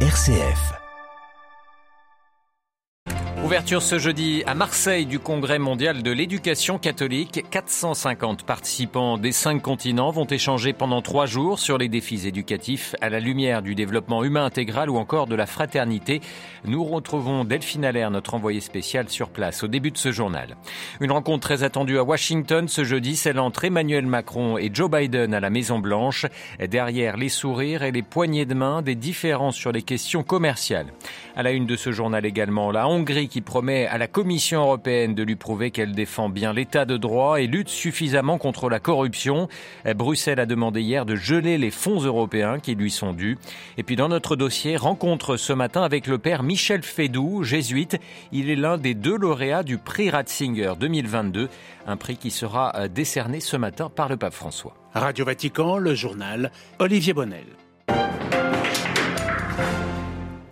RCF. Ouverture ce jeudi à Marseille du Congrès mondial de l'éducation catholique. 450 participants des cinq continents vont échanger pendant trois jours sur les défis éducatifs à la lumière du développement humain intégral ou encore de la fraternité. Nous retrouvons Delphine Allaire, notre envoyé spécial sur place au début de ce journal. Une rencontre très attendue à Washington ce jeudi, celle entre Emmanuel Macron et Joe Biden à la Maison Blanche. Derrière les sourires et les poignées de main, des différences sur les questions commerciales. À la une de ce journal également, la Hongrie qui promet à la Commission européenne de lui prouver qu'elle défend bien l'état de droit et lutte suffisamment contre la corruption. Bruxelles a demandé hier de geler les fonds européens qui lui sont dus. Et puis dans notre dossier, rencontre ce matin avec le père Michel Fédou, jésuite. Il est l'un des deux lauréats du prix Ratzinger 2022, un prix qui sera décerné ce matin par le pape François. Radio Vatican, le journal Olivier Bonnel.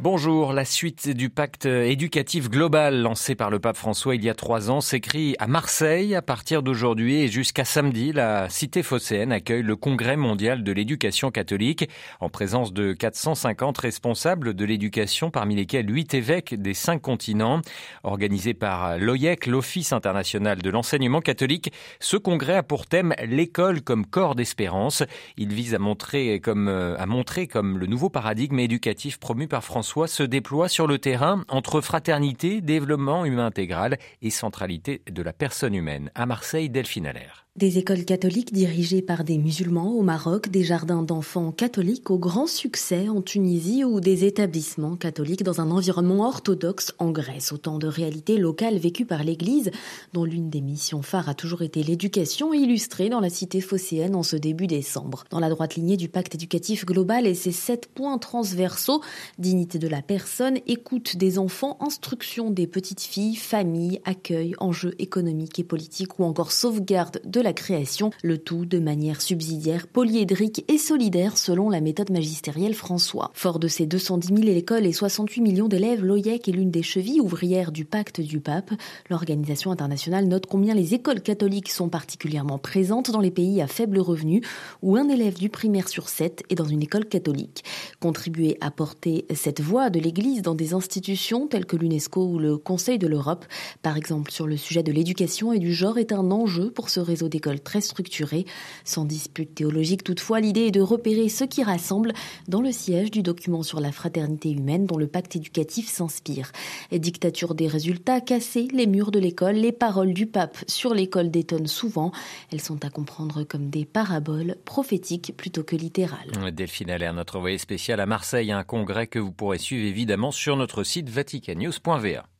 Bonjour, la suite du pacte éducatif global lancé par le pape François il y a trois ans s'écrit à Marseille. À partir d'aujourd'hui et jusqu'à samedi, la cité phocéenne accueille le congrès mondial de l'éducation catholique en présence de 450 responsables de l'éducation, parmi lesquels huit évêques des cinq continents. Organisé par l'OIEC, l'Office international de l'enseignement catholique, ce congrès a pour thème l'école comme corps d'espérance. Il vise à montrer comme, à montrer comme le nouveau paradigme éducatif promu par François se déploie sur le terrain entre fraternité, développement humain intégral et centralité de la personne humaine. À Marseille, Delphine Allaire. Des écoles catholiques dirigées par des musulmans au Maroc, des jardins d'enfants catholiques au grand succès en Tunisie ou des établissements catholiques dans un environnement orthodoxe en Grèce. Autant de réalités locales vécues par l'Église, dont l'une des missions phares a toujours été l'éducation, illustrée dans la cité phocéenne en ce début décembre. Dans la droite lignée du pacte éducatif global et ses sept points transversaux, dignité de la personne, écoute des enfants, instruction des petites filles, famille, accueil, enjeux économiques et politiques ou encore sauvegarde de la création, le tout de manière subsidiaire, polyédrique et solidaire selon la méthode magistérielle François. Fort de ses 210 000 écoles et 68 millions d'élèves, l'OIEC est l'une des chevilles ouvrières du pacte du pape. L'organisation internationale note combien les écoles catholiques sont particulièrement présentes dans les pays à faible revenu, où un élève du primaire sur sept est dans une école catholique. Contribuer à porter cette voix de l'Église dans des institutions telles que l'UNESCO ou le Conseil de l'Europe, par exemple sur le sujet de l'éducation et du genre, est un enjeu pour ce réseau d'écoles très structurées. Sans dispute théologique toutefois, l'idée est de repérer ce qui rassemble dans le siège du document sur la fraternité humaine dont le pacte éducatif s'inspire. Dictature des résultats, casser les murs de l'école, les paroles du pape sur l'école détonnent souvent. Elles sont à comprendre comme des paraboles prophétiques plutôt que littérales. Delphine Allaire, notre envoyé spécial à Marseille, un congrès que vous pourrez suivre évidemment sur notre site vaticannews.va.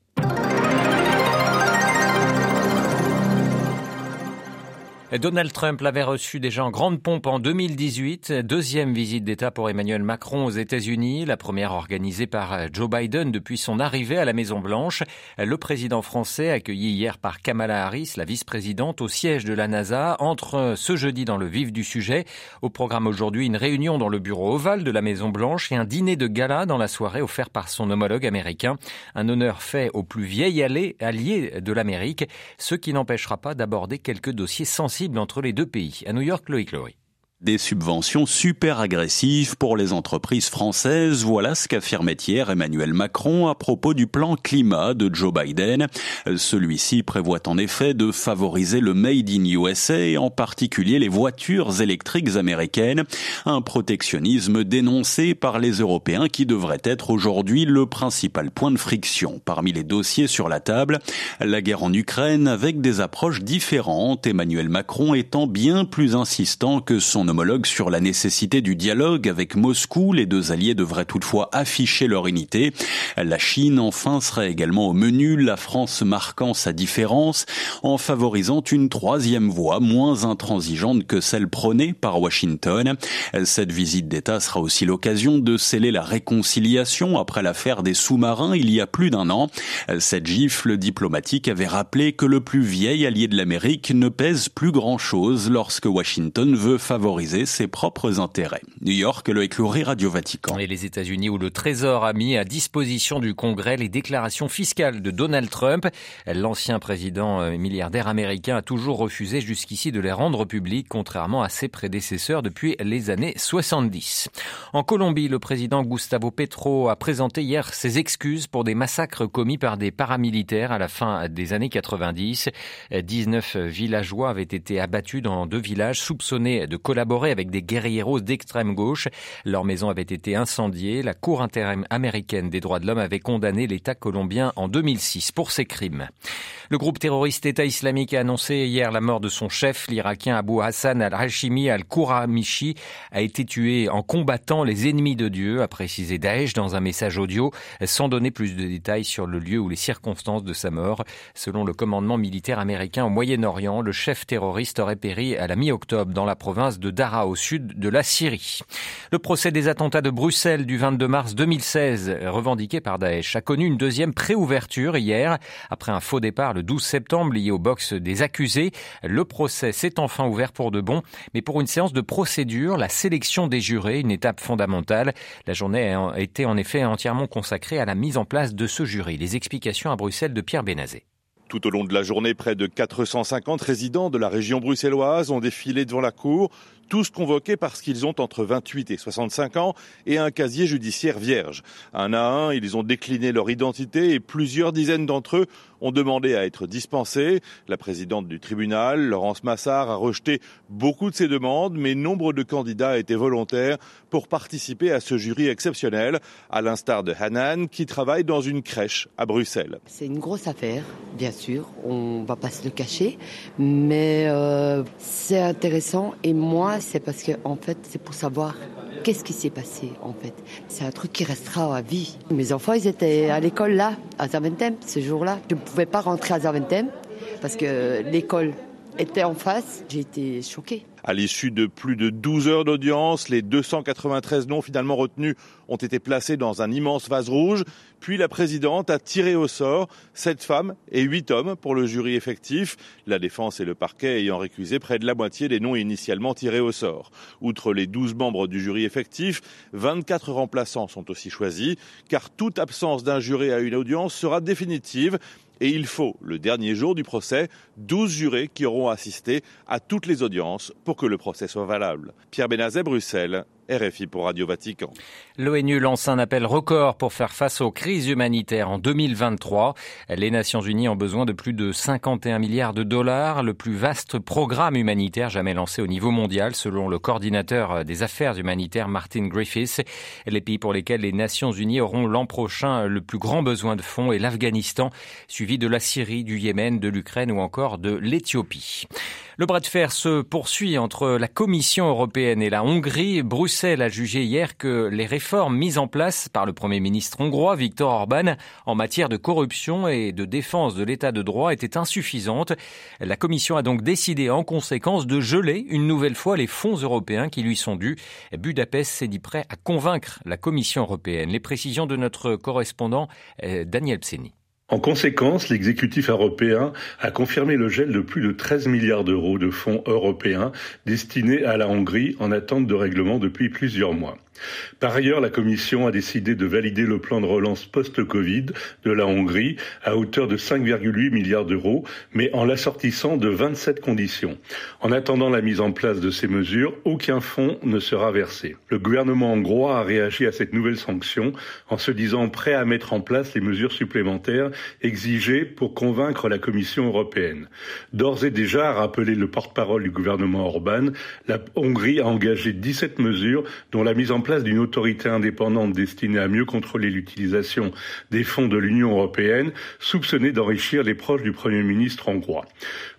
Donald Trump l'avait reçu déjà en grande pompe en 2018. Deuxième visite d'État pour Emmanuel Macron aux États-Unis, la première organisée par Joe Biden depuis son arrivée à la Maison-Blanche. Le président français, accueilli hier par Kamala Harris, la vice-présidente, au siège de la NASA, entre ce jeudi dans le vif du sujet. Au programme aujourd'hui, une réunion dans le bureau ovale de la Maison-Blanche et un dîner de gala dans la soirée offert par son homologue américain. Un honneur fait au plus vieil allié de l'Amérique, ce qui n'empêchera pas d'aborder quelques dossiers sensibles entre les deux pays. À New York, Loïc Loïc des subventions super agressives pour les entreprises françaises. Voilà ce qu'affirmait hier Emmanuel Macron à propos du plan climat de Joe Biden. Celui-ci prévoit en effet de favoriser le Made in USA, en particulier les voitures électriques américaines, un protectionnisme dénoncé par les Européens qui devrait être aujourd'hui le principal point de friction. Parmi les dossiers sur la table, la guerre en Ukraine avec des approches différentes, Emmanuel Macron étant bien plus insistant que son homologue sur la nécessité du dialogue avec Moscou. Les deux alliés devraient toutefois afficher leur unité. La Chine, enfin, serait également au menu, la France marquant sa différence en favorisant une troisième voie moins intransigeante que celle prônée par Washington. Cette visite d'État sera aussi l'occasion de sceller la réconciliation après l'affaire des sous-marins il y a plus d'un an. Cette gifle diplomatique avait rappelé que le plus vieil allié de l'Amérique ne pèse plus grand-chose lorsque Washington veut favoriser ses propres intérêts. New York, le écloury Radio Vatican. Et les États-Unis où le Trésor a mis à disposition du Congrès les déclarations fiscales de Donald Trump. L'ancien président euh, milliardaire américain a toujours refusé jusqu'ici de les rendre publics, contrairement à ses prédécesseurs depuis les années 70. En Colombie, le président Gustavo Petro a présenté hier ses excuses pour des massacres commis par des paramilitaires à la fin des années 90. 19 villageois avaient été abattus dans deux villages soupçonnés de collaborer avec des guerrieros d'extrême gauche. Leur maison avait été incendiée. La Cour des droits de l'homme avait condamné l'État colombien en 2006 pour ces crimes. Le groupe terroriste État islamique a annoncé hier la mort de son chef, l'Irakien Abu Hassan al-Hashimi al-Kouramichi, a été tué en combattant les ennemis de Dieu, a précisé Daesh dans un message audio, sans donner plus de détails sur le lieu ou les circonstances de sa mort. Selon le commandement militaire américain au Moyen-Orient, le chef terroriste aurait péri à la mi-octobre dans la province de Dara au sud de la Syrie. Le procès des attentats de Bruxelles du 22 mars 2016, revendiqué par Daesh, a connu une deuxième préouverture hier, après un faux départ le 12 septembre lié au box des accusés. Le procès s'est enfin ouvert pour de bon, mais pour une séance de procédure, la sélection des jurés, une étape fondamentale. La journée a été en effet entièrement consacrée à la mise en place de ce jury. Les explications à Bruxelles de Pierre Bénazé. Tout au long de la journée, près de 450 résidents de la région bruxelloise ont défilé devant la cour tous convoqués parce qu'ils ont entre 28 et 65 ans et un casier judiciaire vierge. Un à un, ils ont décliné leur identité et plusieurs dizaines d'entre eux ont demandé à être dispensés. La présidente du tribunal, Laurence Massard, a rejeté beaucoup de ces demandes, mais nombre de candidats étaient volontaires pour participer à ce jury exceptionnel, à l'instar de Hanan, qui travaille dans une crèche à Bruxelles. C'est une grosse affaire, bien sûr, on va pas se le cacher, mais euh, c'est intéressant et moi, c'est parce que en fait, c'est pour savoir qu'est-ce qui s'est passé en fait. C'est un truc qui restera à vie. Mes enfants, ils étaient à l'école là, à Zaventem, ce jour-là. Je ne pouvais pas rentrer à Zaventem parce que l'école était en face. J'ai été choquée. À l'issue de plus de 12 heures d'audience, les 293 noms finalement retenus ont été placés dans un immense vase rouge. Puis la présidente a tiré au sort sept femmes et huit hommes pour le jury effectif, la défense et le parquet ayant récusé près de la moitié des noms initialement tirés au sort. Outre les 12 membres du jury effectif, 24 remplaçants sont aussi choisis, car toute absence d'un juré à une audience sera définitive et il faut, le dernier jour du procès, 12 jurés qui auront assisté à toutes les audiences que le procès soit valable. Pierre Benazet, Bruxelles, RFI pour Radio Vatican. L'ONU lance un appel record pour faire face aux crises humanitaires en 2023. Les Nations Unies ont besoin de plus de 51 milliards de dollars, le plus vaste programme humanitaire jamais lancé au niveau mondial, selon le coordinateur des affaires humanitaires Martin Griffiths. Les pays pour lesquels les Nations Unies auront l'an prochain le plus grand besoin de fonds est l'Afghanistan, suivi de la Syrie, du Yémen, de l'Ukraine ou encore de l'Éthiopie. Le bras de fer se poursuit entre la Commission européenne et la Hongrie. A jugé hier que les réformes mises en place par le Premier ministre hongrois Viktor Orban en matière de corruption et de défense de l'état de droit étaient insuffisantes. La Commission a donc décidé en conséquence de geler une nouvelle fois les fonds européens qui lui sont dus. Budapest s'est dit prêt à convaincre la Commission européenne. Les précisions de notre correspondant euh, Daniel Pseni. En conséquence, l'exécutif européen a confirmé le gel de plus de 13 milliards d'euros de fonds européens destinés à la Hongrie en attente de règlement depuis plusieurs mois. Par ailleurs, la Commission a décidé de valider le plan de relance post-Covid de la Hongrie à hauteur de 5,8 milliards d'euros, mais en l'assortissant de 27 conditions. En attendant la mise en place de ces mesures, aucun fonds ne sera versé. Le gouvernement hongrois a réagi à cette nouvelle sanction en se disant prêt à mettre en place les mesures supplémentaires exigées pour convaincre la Commission européenne. D'ores et déjà, a rappelé le porte-parole du gouvernement Orban, la Hongrie a engagé 17 mesures dont la mise en place d'une autorité indépendante destinée à mieux contrôler l'utilisation des fonds de l'Union européenne, soupçonnée d'enrichir les proches du Premier ministre hongrois.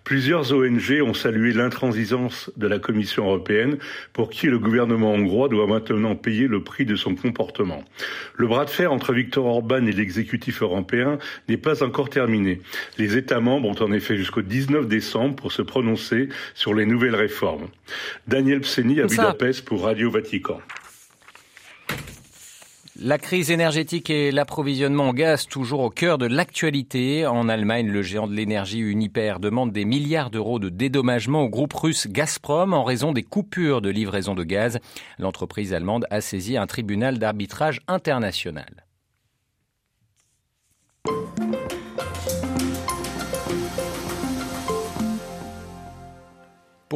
Plusieurs ONG ont salué l'intransigeance de la Commission européenne pour qui le gouvernement hongrois doit maintenant payer le prix de son comportement. Le bras de fer entre Viktor Orban et l'exécutif européen n'est pas encore terminé. Les États membres ont en effet jusqu'au 19 décembre pour se prononcer sur les nouvelles réformes. Daniel Pseni à Budapest pour Radio Vatican. La crise énergétique et l'approvisionnement en gaz toujours au cœur de l'actualité. En Allemagne, le géant de l'énergie Uniper demande des milliards d'euros de dédommagement au groupe russe Gazprom en raison des coupures de livraison de gaz. L'entreprise allemande a saisi un tribunal d'arbitrage international.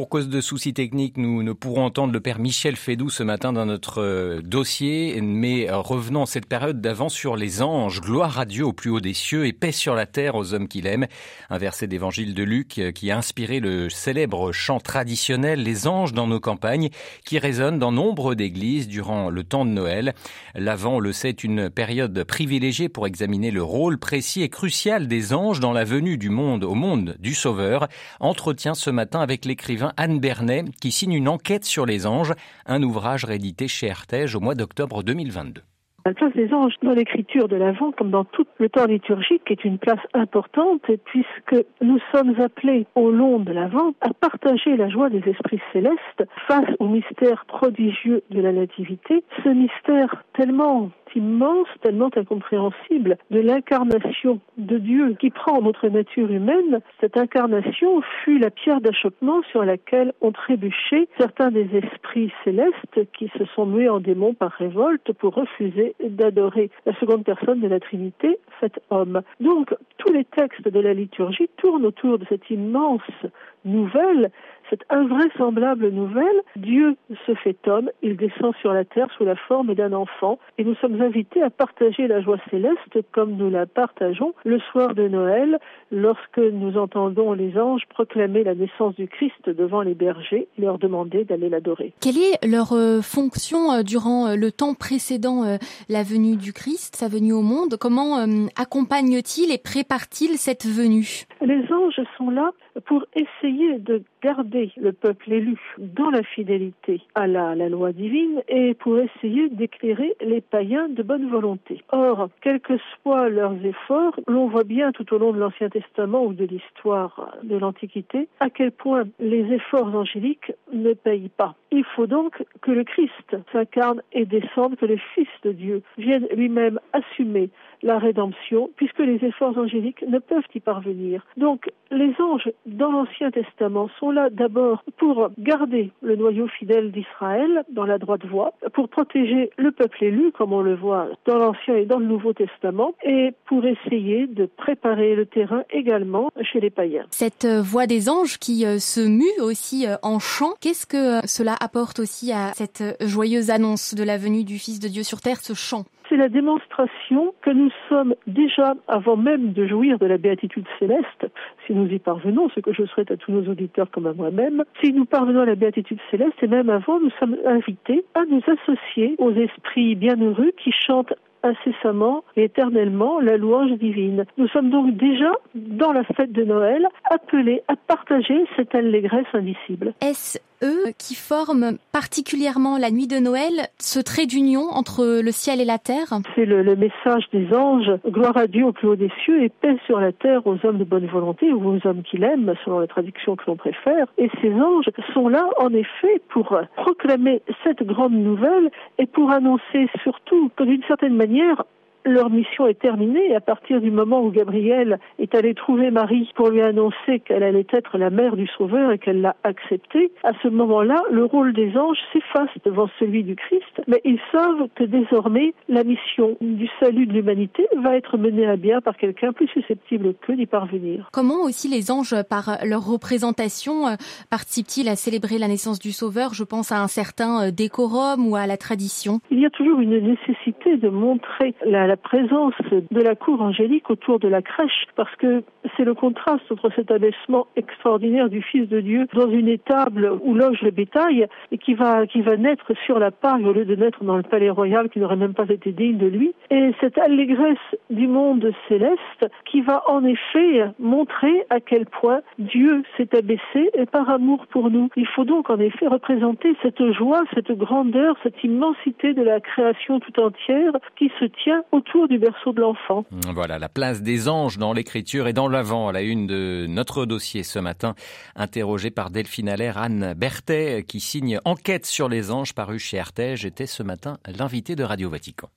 Pour cause de soucis techniques, nous ne pourrons entendre le père Michel Fédou ce matin dans notre euh, dossier, mais euh, revenons en cette période d'avant sur les anges. Gloire à Dieu au plus haut des cieux et paix sur la terre aux hommes qu'il aime. Un verset d'évangile de Luc euh, qui a inspiré le célèbre chant traditionnel Les anges dans nos campagnes qui résonne dans nombre d'églises durant le temps de Noël. L'avant, le sait, une période privilégiée pour examiner le rôle précis et crucial des anges dans la venue du monde au monde du Sauveur. Entretien ce matin avec l'écrivain Anne Bernet qui signe une enquête sur les anges, un ouvrage réédité chez Artege au mois d'octobre 2022. La place des anges dans l'écriture de l'Avent, comme dans tout le temps liturgique, est une place importante, puisque nous sommes appelés au long de l'Avent à partager la joie des esprits célestes face au mystère prodigieux de la Nativité, ce mystère tellement immense, tellement incompréhensible de l'incarnation de Dieu qui prend notre nature humaine. Cette incarnation fut la pierre d'achoppement sur laquelle ont trébuché certains des esprits célestes qui se sont mués en démons par révolte pour refuser d'adorer la seconde personne de la Trinité, faite homme. Donc, tous les textes de la liturgie tournent autour de cette immense nouvelle cette invraisemblable nouvelle, Dieu se fait homme, il descend sur la terre sous la forme d'un enfant, et nous sommes invités à partager la joie céleste comme nous la partageons le soir de Noël, lorsque nous entendons les anges proclamer la naissance du Christ devant les bergers et leur demander d'aller l'adorer. Quelle est leur euh, fonction euh, durant euh, le temps précédent la venue du Christ, sa venue au monde? Comment accompagnent-ils et préparent-ils cette venue? Les anges sont là pour essayer de garder le peuple élu dans la fidélité à la, loi divine et pour essayer d'éclairer les païens de bonne volonté. Or, quels que soient leurs efforts, l'on voit bien tout au long de l'Ancien Testament ou de l'histoire de l'Antiquité à quel point les efforts angéliques ne payent pas. Il faut donc que le Christ s'incarne et descende, que le Fils de Dieu vienne lui-même assumer la rédemption, puisque les efforts angéliques ne peuvent y parvenir. Donc, les anges dans l'Ancien Testament sont là d'abord pour garder le noyau fidèle d'Israël dans la droite voie, pour protéger le peuple élu, comme on le voit dans l'Ancien et dans le Nouveau Testament, et pour essayer de préparer le terrain également chez les païens. Cette euh, voix des anges qui euh, se mue aussi euh, en chant, qu'est-ce que cela apporte aussi à cette joyeuse annonce de la venue du Fils de Dieu sur terre, ce chant? C'est la démonstration que nous sommes déjà, avant même de jouir de la béatitude céleste, si nous y parvenons, ce que je souhaite à tous nos auditeurs comme à moi-même, si nous parvenons à la béatitude céleste, et même avant, nous sommes invités à nous associer aux esprits bienheureux qui chantent incessamment et éternellement la louange divine. Nous sommes donc déjà, dans la fête de Noël, appelés à partager cette allégresse indicible. Eux qui forment particulièrement la nuit de Noël, ce trait d'union entre le ciel et la terre C'est le, message des anges, gloire à Dieu au plus haut des cieux et paix sur la terre aux hommes de bonne volonté ou aux hommes qu'il aime, selon la traduction que l'on préfère. Et ces anges sont là, en effet, pour proclamer cette grande nouvelle et pour annoncer surtout que d'une certaine manière, leur mission est terminée et à partir du moment où Gabriel est allé trouver Marie pour lui annoncer qu'elle allait être la mère du Sauveur et qu'elle l'a accepté, à ce moment-là, le rôle des anges s'efface devant celui du Christ, mais ils savent que désormais la mission du salut de l'humanité va être menée à bien par quelqu'un plus susceptible que d'y parvenir. Comment aussi les anges, par leur représentation, euh, participent-ils à célébrer la naissance du Sauveur? Je pense à un certain euh, décorum ou à la tradition. Il y a toujours une nécessité de montrer la la présence de la cour angélique autour de la crèche, parce que c'est le contraste entre cet abaissement extraordinaire du Fils de Dieu dans une étable où loge le bétail et qui va, qui va naître sur la paille au lieu de naître dans le palais royal qui n'aurait même pas été digne de lui. Et cette allégresse du monde céleste qui va en effet montrer à quel point Dieu s'est abaissé et par amour pour nous. Il faut donc en effet représenter cette joie, cette grandeur, cette immensité de la création tout entière qui se tient au Voilà, la place des anges dans l'écriture et dans l'avant à la une de notre dossier ce matin, interrogé par Delphine Allaire, Anne Berthet, qui signe Enquête sur les anges paru chez Artege, était ce matin l'invité de Radio Vatican.